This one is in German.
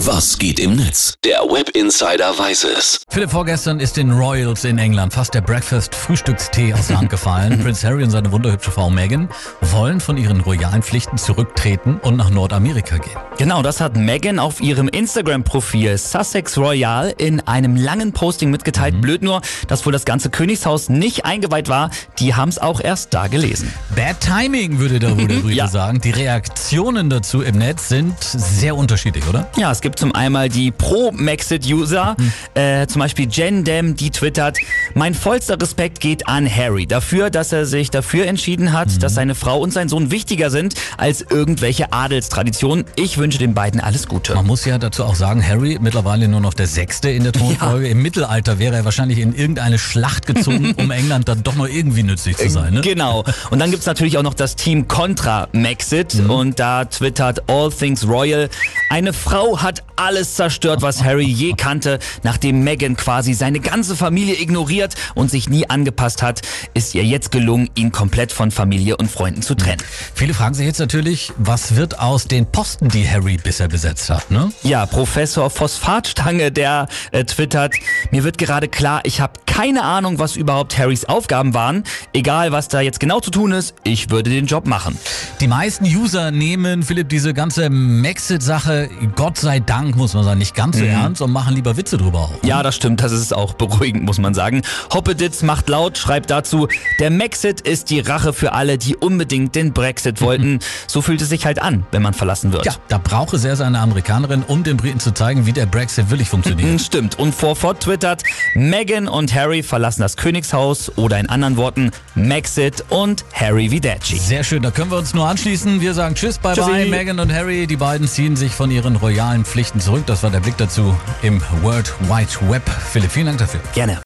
Was geht im Netz? Der Web Insider weiß es. Philipp, vorgestern ist den Royals in England fast der Breakfast-Frühstückstee aus der Hand gefallen. Prince Harry und seine wunderhübsche Frau Meghan wollen von ihren royalen Pflichten zurücktreten und nach Nordamerika gehen. Genau, das hat Meghan auf ihrem Instagram-Profil Sussex Royal in einem langen Posting mitgeteilt. Blöd nur, dass wohl das ganze Königshaus nicht eingeweiht war. Die haben es auch erst da gelesen. Bad Timing, würde der Brite Ja. sagen. Die Reaktionen dazu im Netz sind sehr unterschiedlich, oder? Ja, es gibt zum einmal die Pro-Maxit-User, äh, zum Beispiel Jen Dem, die twittert, mein vollster Respekt geht an Harry dafür, dass er sich dafür entschieden hat, dass seine Frau und sein Sohn wichtiger sind als irgendwelche Adelstraditionen. Ich wünsche den beiden alles Gute. Man muss ja dazu auch sagen, Harry mittlerweile nur noch der Sechste in der Thronfolge. Im Mittelalter wäre er wahrscheinlich in irgendeine Schlacht gezogen, um England dann doch noch irgendwie nützlich zu sein. Ne? Genau. Und dann gibt's natürlich auch noch das Team Contra Maxit und da twittert All Things Royal. Eine Frau hat alles zerstört, was Harry je kannte. Nachdem Meghan quasi seine ganze Familie ignoriert und sich nie angepasst hat, ist ihr jetzt gelungen, ihn komplett von Familie und Freunden zu trennen. Viele fragen sich jetzt natürlich, was wird aus den Posten, die Harry bisher besetzt hat, ne? Ja, Professor Phosphatstange, der äh, twittert, mir wird gerade klar, ich habe keine Ahnung, was überhaupt Harrys Aufgaben waren. Egal, was da jetzt genau zu tun ist, ich würde den Job machen. Die meisten User nehmen, Philipp, diese ganze Maxit-Sache, Gott sei Dank, muss man sagen, nicht ganz so ernst und machen lieber Witze drüber auch. Ja, das stimmt, das ist auch beruhigend, muss man sagen. Hoppeditz macht laut, schreibt dazu, der Maxit ist die Rache für alle, die unbedingt den Brexit wollten. so fühlt es sich halt an, wenn man verlassen wird. Ja, da braucht es erst eine Amerikanerin, um den Briten zu zeigen, wie der Brexit wirklich funktioniert. Hm, Stimmt. Und vor Fort twittert, Meghan und Harry verlassen das Königshaus oder in anderen Worten Maxit und Harry Vidacci. Sehr schön, da können wir uns nur anschließen. Wir sagen Tschüss, bye Tschüssi. bye, Meghan und Harry. Die beiden ziehen sich von ihren royalen Pflichten zurück. Das war der Blick dazu im World Wide Web. Philipp, vielen Dank dafür. Gerne.